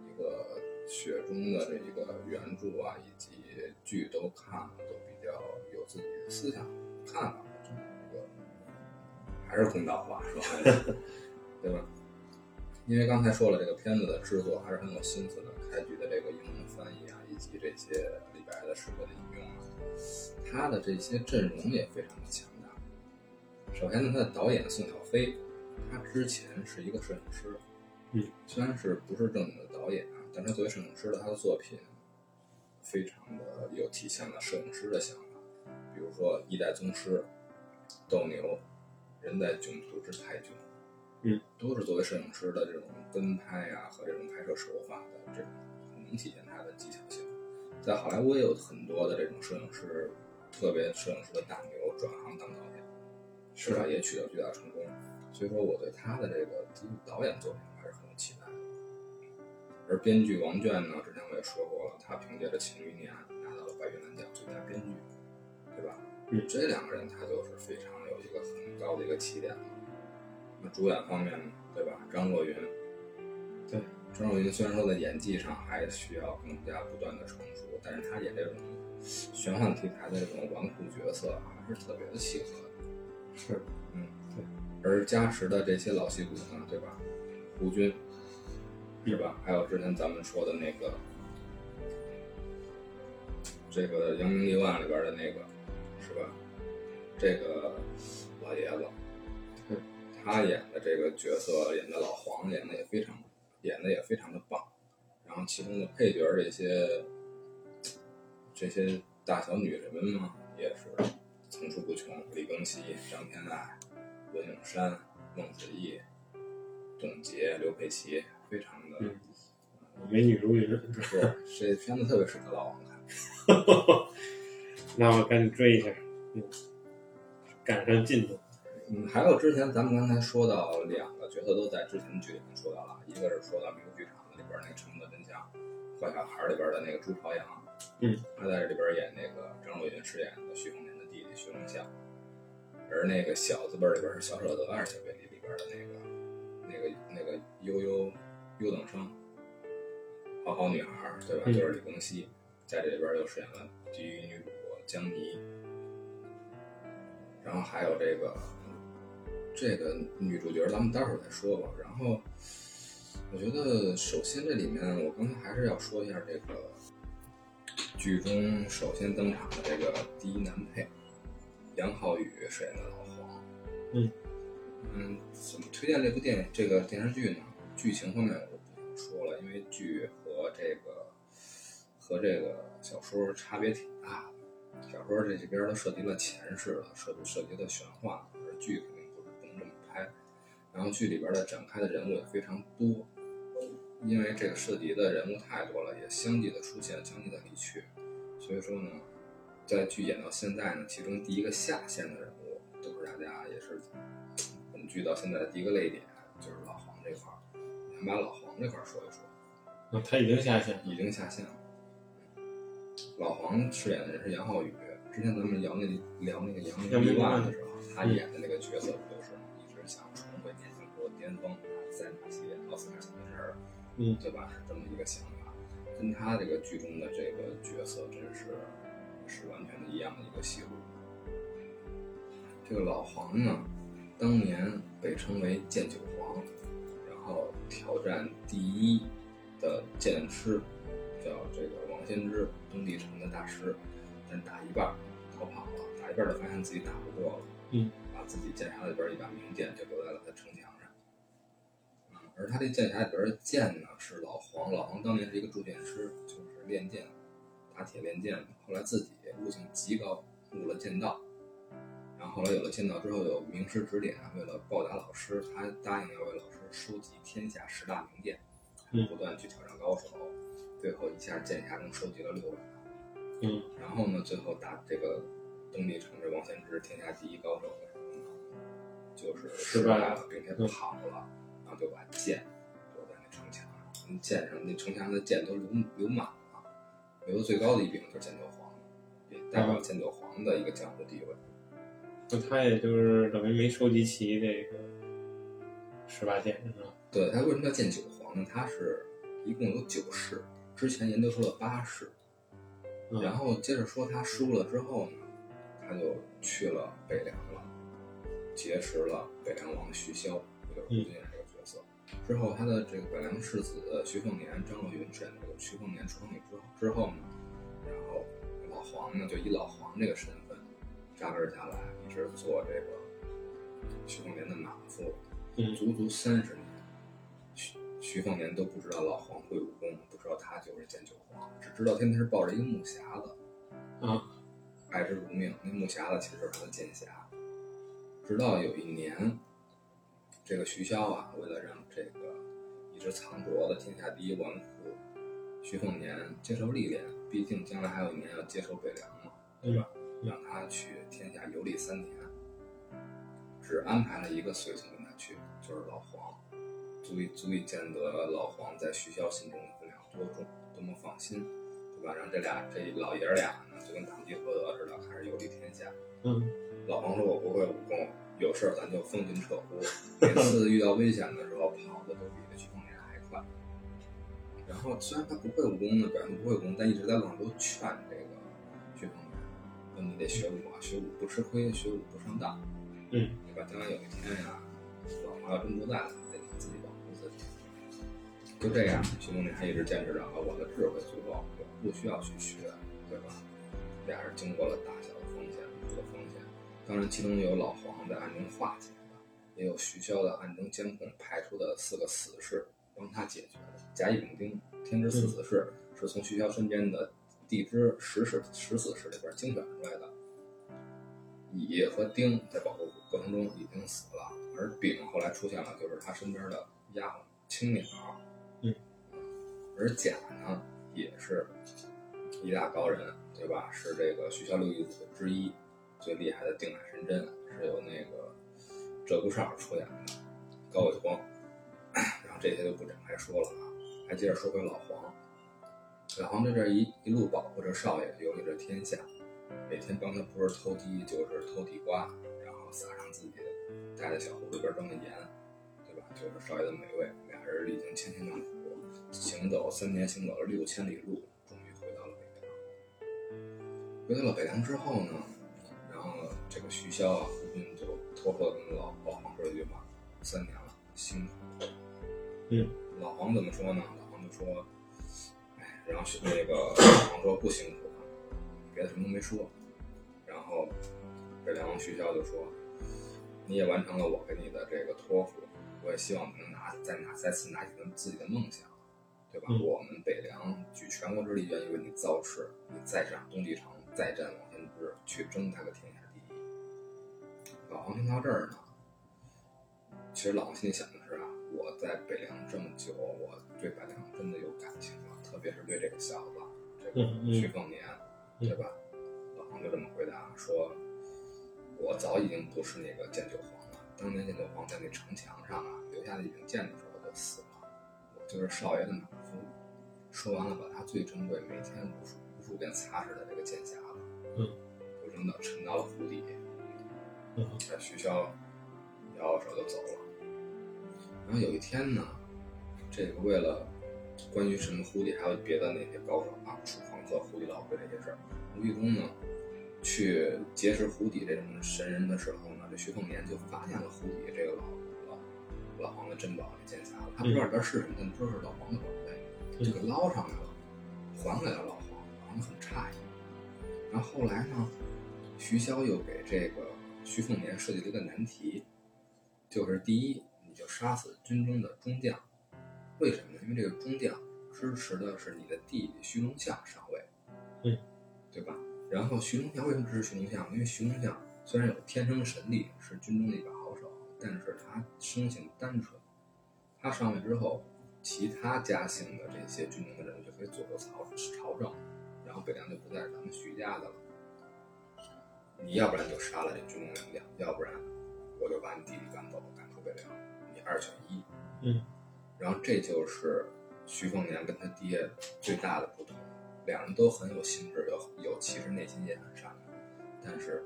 一个雪中的这一个原著啊，以及剧都看了，都比较有自己的思想看法这么一个，还是公道话说，对吧？因为刚才说了，这个片子的制作还是很有心思的，开局的这个英文翻译啊，以及这些李白的诗歌的引用啊。他的这些阵容也非常的强大。首先呢，他的导演宋小飞，他之前是一个摄影师，嗯，虽然是不是正经的导演啊，但他作为摄影师的他的作品，非常的有体现了摄影师的想法。比如说《一代宗师》《斗牛》《人在囧途之泰囧》，嗯，都是作为摄影师的这种跟拍啊和这种拍摄手法的这种，很能体现他的技巧性。在好莱坞也有很多的这种摄影师，特别摄影师的大牛转行当导演，是吧？也取得巨大成功。所以说，我对他的这个导演作品还是很有期待的。而编剧王倦呢，之前我也说过了，他凭借着《庆余年》拿到了白玉兰奖最佳编剧，对吧？嗯，这两个人他就是非常有一个很高的一个起点了。那主演方面，对吧？张若昀，对。张若昀虽然说在演技上还需要更加不断的成熟，但是他演这种玄幻题材的这种纨绔角色还是特别的契合的。是，嗯，对。而加持的这些老戏骨呢，对吧？胡军，是吧？还有之前咱们说的那个，这个《扬名立万》里边的那个，是吧？这个老爷子，他演的这个角色，演的老黄，演的也非常。演的也非常的棒，然后其中的配角这些这些大小女人们嘛，也是层出不穷，李庚希、张天爱、文咏珊、孟子义、董洁、刘佩琦，非常的、嗯美女如云。是这片子特别适合老王看。那我赶紧追一下，嗯，赶上进度。嗯，还有之前咱们刚才说到两个角色都在之前的剧里面说到了，一个是说到迷雾剧场里边那个《沉默的真相》，坏小孩里边的那个朱朝阳，嗯，他在这里边演那个张若昀饰演的徐凤年的弟弟徐龙象，而那个小字辈里边是小舍得还是小贝里里边的那个那个那个悠悠优等生，好好女孩儿，对吧？嗯就是李庚希，在这里边又饰演了第一女主江妮，然后还有这个这个女主角，咱们待会儿再说吧。然后我觉得，首先这里面我刚才还是要说一下这个剧中首先登场的这个第一男配杨浩宇饰演的老黄。嗯嗯，怎么推荐这部电影这个电视剧呢？剧情方面我就不想说了，因为剧和这个和这个小说差别挺大的。小说这这边都涉及了前世了，涉涉及的玄幻，而剧肯定不是不能这么拍。然后剧里边的展开的人物也非常多，因为这个涉及的人物太多了，也相继的出现，相继的离去，所以说呢，在剧演到现在呢，其中第一个下线的人物，都是大家也是本剧到现在的第一个泪点，就是老黄这块把老黄这块说一说。啊，他已经下线了。已经下线了。老黄饰演的人是杨浩宇，之前咱们聊那聊那个《扬扬名立万的时候，他演的那个角色不就是一直想重回年轻时候的巅峰，在哪些奥斯卡小金人，嗯对吧？是这么一个想法，跟他这个剧中的这个角色真是是完全的一样的一个戏路。这个老黄呢，当年被称为剑九皇，然后挑战第一的剑师叫这个王先知，东帝城的大师，但打一半逃跑了，打一半就发现自己打不过了，嗯，把自己剑匣里边一把名剑就留在了他城墙上。嗯，而他这剑匣里边的剑呢，是老黄，老黄当年是一个铸剑师，就是练剑，打铁练剑，后来自己悟性极高，悟了剑道。然后后来有了剑道之后，有名师指点，为了报答老师，他答应要为老师收集天下十大名剑，嗯不断去挑战高手，最后一下剑侠中收集了六把。嗯然后呢，最后打这个东帝城这王仙芝天下第一高手的时候呢，就是失败了，并且跑了，然后就把剑留在那城墙剑上那城墙上的剑都流流满了，留的最高的一柄就是剑九皇，也代表剑九皇的一个江湖地位。那他也就是等于没收集齐这个十八剑，是吧？对，他为什么叫剑九皇呢？他是一共有九世，之前研究出了八世，嗯然后接着说他输了之后呢，他就去了北凉了，结识了北凉王徐骁，也就是胡军这个角色。之后他的这个北凉世子徐凤年、张若昀饰演的这个徐凤年出生之后之后呢，然后老黄呢就以老黄这个身份扎根下来，一直做这个徐凤年的马夫，嗯足足三十年。徐徐凤年都不知道老黄会武功，不知道他就是剑九皇，只知道天天是抱着一个木匣子，啊，爱之如命。那木匣子其实就是他的剑匣。直到有一年，这个徐骁啊，为了让这个一直藏拙的天下第一纨绔徐凤年接受历练，毕竟将来还有一年要接受北凉嘛，对吧？让他去天下游历三年，只安排了一个随从去，就是老黄，足以足以见得老黄在徐骁心中的分量多重，多么放心，对吧？让这俩这老爷儿俩呢，就跟堂吉诃德似的，开始游历天下。嗯老黄说：“我不会武功，有事儿咱就风尘撤呼。每次遇到危险的时候，跑的都比那徐凤年还快。然后虽然他不会武功呢，表现不会武功，但一直在路上都劝这个徐凤年，说你得学武啊，学武不吃亏，学武不上当，嗯对吧？将来有一天呀，老老黄要真不在了，得自己保护自己。就这样，徐凤年还一直坚持着，啊，我的智慧足够，我不需要去学，对吧？俩人经过了大小的风险，无数的风险。当然，其中有老黄在暗中化解的，也有徐骁的暗中监控派出的四个死士帮他解决的。甲乙丙丁天之四死士是从徐骁身边的地支十死十死士里边精选出来的，乙和丁在保护过程中已经死了，而丙后来出现了，就是他身边的丫鬟青鸟。嗯，而甲呢，也是一大高人，对吧？是这个学校六义子之一，最厉害的定海神针，是由那个鹧鸪哨出演的高伟光。然后这些就不展开说了啊，还接着说回老黄。老黄在这一一路保护着少爷，游历着天下，每天帮他不是偷鸡就是偷地瓜，撒上自己带的小壶里边装的盐，对吧？就是少爷的美味。俩人历经千辛万苦，行走三年，行走了六千里路，终于回到了北凉。回到了北凉之后呢，然后这个徐骁啊，胡斌就托付跟老老黄说了一句话：三年了，辛苦。嗯，老黄怎么说呢？老黄就说：“哎，然后那个老黄说不辛苦了，别的什么都没说。然后北凉徐骁就说：你也完成了我给你的这个托付，我也希望能拿再拿再次拿起自己的梦想，对吧？嗯我们北凉举全国之力愿意为你造势，你再上东帝城，再战王天之，去争他个天下第一。”老黄听到这儿呢，其实老黄心里想的是啊，我在北凉这么久，我对北凉真的有感情了，特别是对这个小子，这个徐凤年，嗯对吧？老黄就这么回答说：“我早已经不是那个剑九皇了，当年剑九皇在那城墙上啊留下的引剑的时候就死了，我就是少爷的马夫。”说完了，把他最珍贵、每天无数无数遍擦拭的这个剑匣子，嗯，就扔到沉到了湖底。嗯这徐骁摇摇手就走了。然后有一天呢，这个为了关于什么湖底还有别的那些高手啊，楚狂客、湖底老龟这些事儿，吴玉东呢去结识湖底这种神人的时候呢，这徐凤年就发现了湖底这个老老老黄的珍宝这剑匣了，他不知道里边是什么，但知道是老黄的宝贝，就给捞上来了，还给了老黄，老黄很诧异。然后后来呢，徐骁又给这个徐凤年设计了一个难题，就是第一，你就杀死军中的中将，为什么呢？因为这个中将支持的是你的弟弟徐龙象上位，嗯，对吧？然后徐龙象为什么支持徐龙象？因为徐龙象虽然有天生神力，是军中的一把好手，但是他生性单纯，他上位之后，其他家姓的这些军中的人就可以左右朝朝政，然后北凉就不再是咱们徐家的了。你要不然就杀了这军中良将，要不然我就把你弟弟赶走，赶出北凉，你二选一。嗯，然后这就是徐凤年跟他爹最大的不同，两人都很有心智，有有其实内心也很善良，但是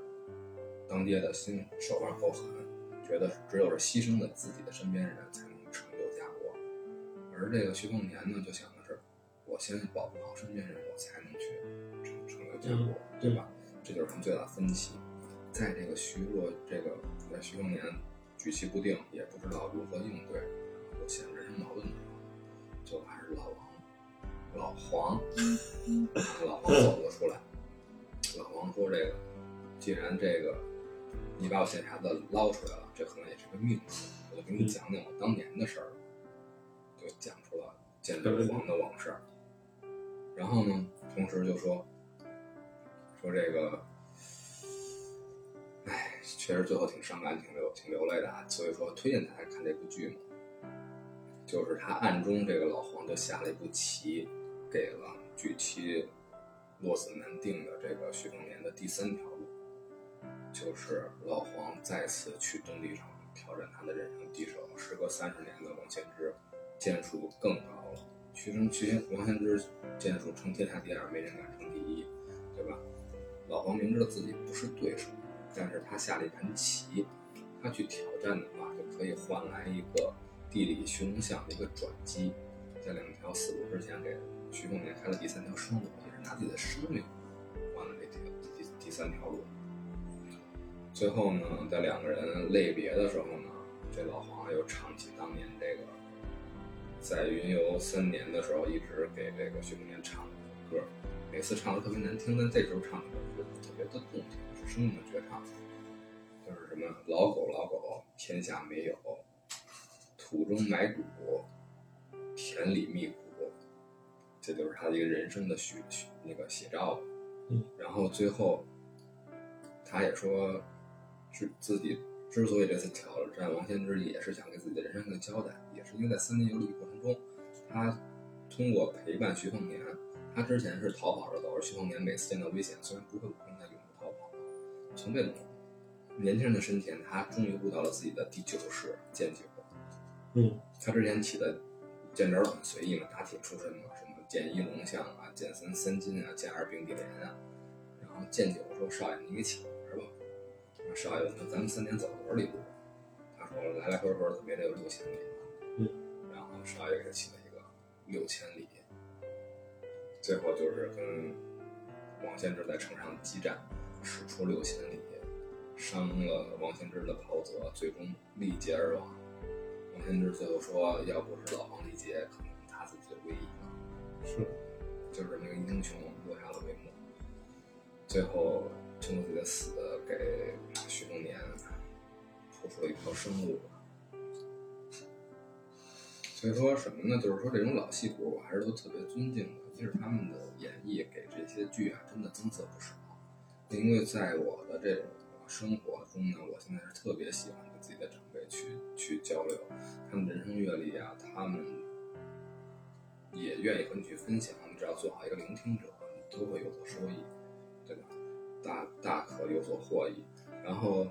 当爹的心手腕够狠，觉得只有是牺牲了自己的身边人才能成就家国，而这个徐凤年呢，就想的是，我先保护好身边人，我才能去成成就家国，嗯对吧？这就是他们最大的分歧。在这个徐若这个在徐凤年举棋不定，也不知道如何应对，有陷入人生矛盾的时候，就还是老王、老黄，老黄走了出来。老黄说：“这个，既然这个你把我剑匣子捞出来了，这可能也是个命数，我就给你讲讲我当年的事儿。”就讲出了建九皇的往事。然后呢，同时就说说这个，哎，确实最后挺伤感，挺流挺流泪的啊。所以说，推荐大家看这部剧嘛。就是他暗中这个老黄就下了一步棋，给了举棋落子难定的这个徐凤年的第三条路，就是老黄再次去东帝城挑战他的人生敌手，时隔三十年的王献之，剑术更高了。徐峥、徐先王献之剑术成天下第二，没人敢称第一，对吧？老黄明知道自己不是对手，但是他下了一盘棋，他去挑战的话，就可以换来一个地理徐龙象的一个转机，在两条死路之前给徐凤年开了第三条生路，也是拿自己的生命换了这第第第三条路。最后呢，在两个人泪别的时候呢，这老黄又唱起当年这个在云游三年的时候，一直给这个徐凤年唱的歌，每次唱的特别难听，但这时候唱的觉得特别的动听，是生命的绝唱，就是什么老狗老狗，天下没有，土中埋骨，田里觅谷，这就是他的一个人生的许许那个写照。嗯，然后最后他也说，是自己之所以这次挑战王仙之，也是想给自己的人生一个交代，也是因为在森林游历过程中，他通过陪伴徐凤年，他之前是逃跑着走，而徐凤年每次见到危险，虽然不会武功，但永不逃跑。从这种年轻人的身前，他终于悟到了自己的第九式剑九。嗯，他之前起的剑招都很随意嘛，打铁出身嘛，什么剑一龙象啊，剑三三金啊，剑二并蒂莲啊。然后剑九说：“少爷，你给请是吧。”少爷问他：“咱们三年走了多少里路？”他说：“来来回回怎么也得有六千里。”嗯，然后少爷给他起了一个六千里。最后就是跟王献之在城上激战，使出六千里，伤了王献之的袍泽，最终力竭而亡。王献之最后说：“要不是老王力竭，可能他自己就归隐了。”是，就是那个英雄落下了帷幕。最后，通过自己的死，给许多年铺出了一条生路。所以说什么呢？就是说这种老戏骨，我还是都特别尊敬的。一是他们的演绎给这些剧啊，真的增色不少。因为在我的这种生活中呢，我现在是特别喜欢跟自己的长辈去去交流，他们人生阅历啊，他们也愿意和你去分享。你只要做好一个聆听者，你都会有所收益，对吧？大大可有所获益。然后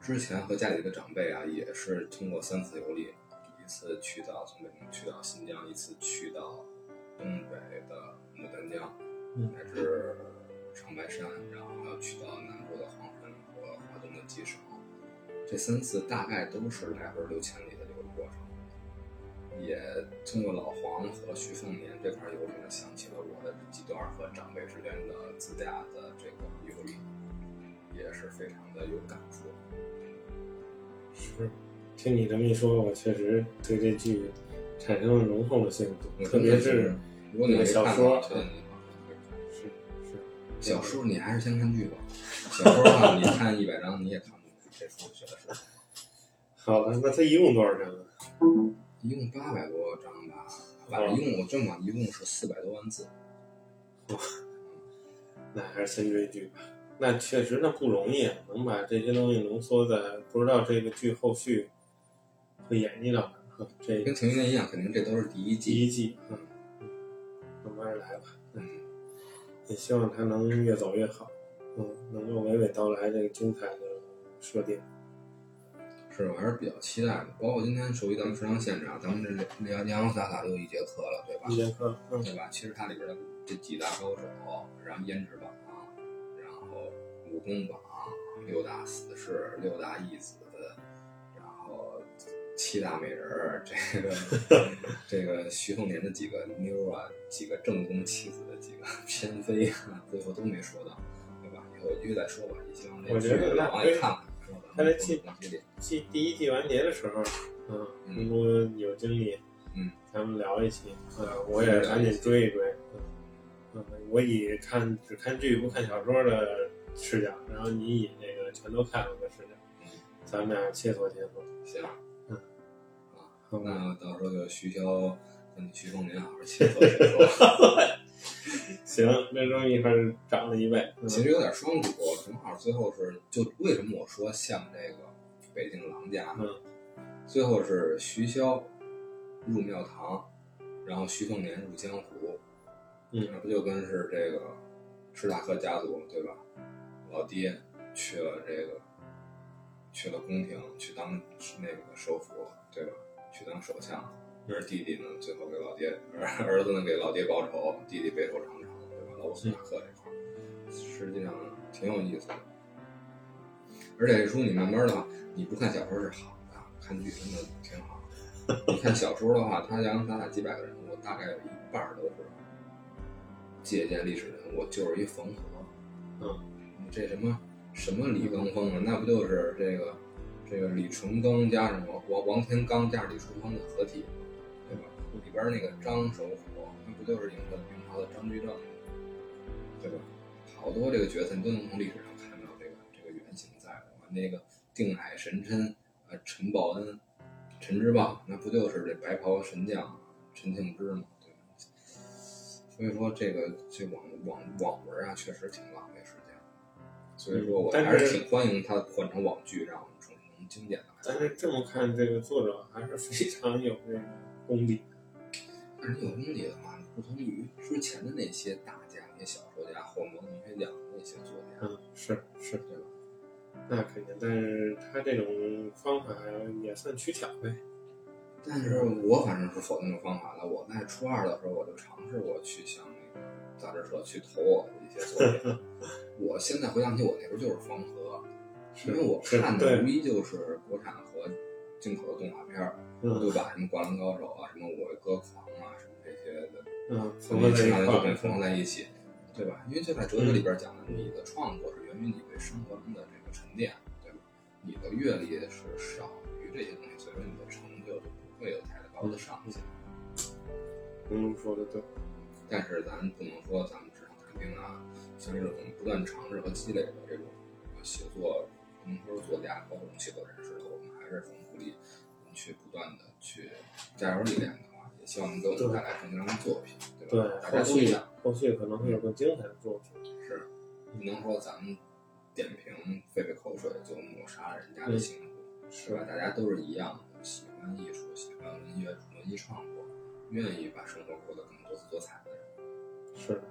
之前和家里的长辈啊，也是通过三次游历。一次去到从北京去到新疆，一次去到东北的牡丹江，乃至长白山，然后还有去到南部的黄山和华东的吉首。这三次大概都是来回六千里。也通过老黄和徐凤年这块游历呢，想起了我的几段和长辈之间的自驾的这个游历，也是非常的有感触。是。听你这么一说，我确实对这剧产生了浓厚的兴趣，特别是那个小说。是是，小说你还是先看剧吧。小说的话，你看一百章你也看不懂，这书确实。好的，那它一共多少章啊？一共八百多章吧，反正一共我这么一共是四百多万字。哇，那还是先追剧吧。那确实那不容易，能把这些东西浓缩在不知道这个剧后续。会演绎到的，这跟《庆余年》一样，肯定这都是第一季。第一季，嗯，慢慢来吧。嗯，也希望它能越走越好，嗯，能够娓娓道来这个精彩的设定。是，我还是比较期待的。包括今天属于咱们食堂现场，咱们这洋洋洒洒又一节课了，对吧？一节课，对吧？其实它里边的这几大高手，然后胭脂榜，然后武功榜，六大死士，六大义子。然后七大美人儿，这个 这个徐凤年的几个妞啊，几个正宫妻子的几个偏妃啊，最后都没说到，对吧？以后继续再说吧。也希望这剧往也看看？他这季季第一季完结的时候，嗯，如果有精力，嗯，咱们聊一期，嗯，我也赶紧追一追，嗯，我以看只看剧不看小说的视角，然后你以那个全都看了的视角，咱们俩切磋切磋，行。嗯，啊那到时候就徐骁跟徐凤林好好切磋 切磋。行，这东西一分涨了一倍。其实有点双主，正好最后是就为什么我说像这个北京郎家呢？最后是徐骁入庙堂，然后徐凤年入江湖。嗯，那不就跟是这个史塔克家族对吧？老爹去了这个去了宫廷去当那个首辅对吧？去当首相，而弟弟呢，最后给老爹，儿 儿子呢给老爹报仇，弟弟背仇长老斯马克这块儿，实际上挺有意思的。而且这书你慢慢的话，你不看小说是好的，看剧真的挺好。你看小说的话，他洋洋洒洒几百个人物，大概有一半都是借鉴历史人物，就是一缝合。嗯，这什么什么李刚峰啊，那不就是这个？这个李淳风加上王王王天罡加上李淳风的合体，对吧？里边那个张守虎，那不就是明的明朝的张居正，对吧？好多这个角色你都能从历史上看到这个这个原型在。那个定海神针呃，陈报恩、陈之豹，那不就是这白袍神将陈庆之吗？对吧？所以说这个这网网网文啊，确实挺浪费时间。所以说我还是挺欢迎它换成网剧，让我们重成经典的。但是这么看，这个作者还是非常有这个功底。但是有功底的话，不同于之前的那些大家、那些小说家、后模文学奖的那些作家，嗯，是是，对吧？那肯定。但是他这种方法也算取巧呗。但是我反正是否定这种方法的。我在初二的时候，我就尝试过去向那个杂志社去投我的一些作品。我现在回想起，我那时候就是缝合，因为我看的无疑就是国产和进口的动画片儿，嗯就把什么《灌篮高手》啊、什么《我为歌狂》啊、什么这些的嗯，从缝合在一其他的作品块儿。缝合在一起，对吧？因为就在哲学里边讲的，你的创作是源于你对生活中的这个沉淀，对吧？你的阅历是少于这些东西，所以说你的成就就不会有太高的上限。红龙说的对。但是咱不能说咱们纸上谈兵啊，像这种不断尝试和积累的这种写作，不能说是作家，包括写作人士，我们还是很鼓励你去不断的去加油历练的希望能给我们带来更多的作品，对吧？对，大家后续都一样，后续可能会有更精彩的作品。是不能说咱们点评费费口水就抹杀了人家的辛苦，是吧？大家都是一样的，喜欢艺术，喜欢文学、文艺创作，愿意把生活过得更多姿多彩的人。是的，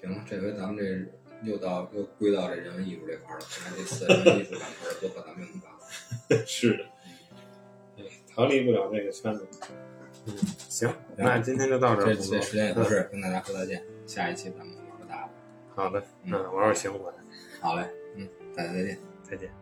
行了，这回咱们这又到又归到这人文艺术这块儿了。看来这次人文艺术板块多和咱们有关。是的，哎，逃离不了这个圈子。嗯，行，那今天就到这儿。这这时间也合适，跟大家说再见。下一期咱们玩个大的。好的，嗯玩玩行魂，好嘞，嗯，大家再见。再见。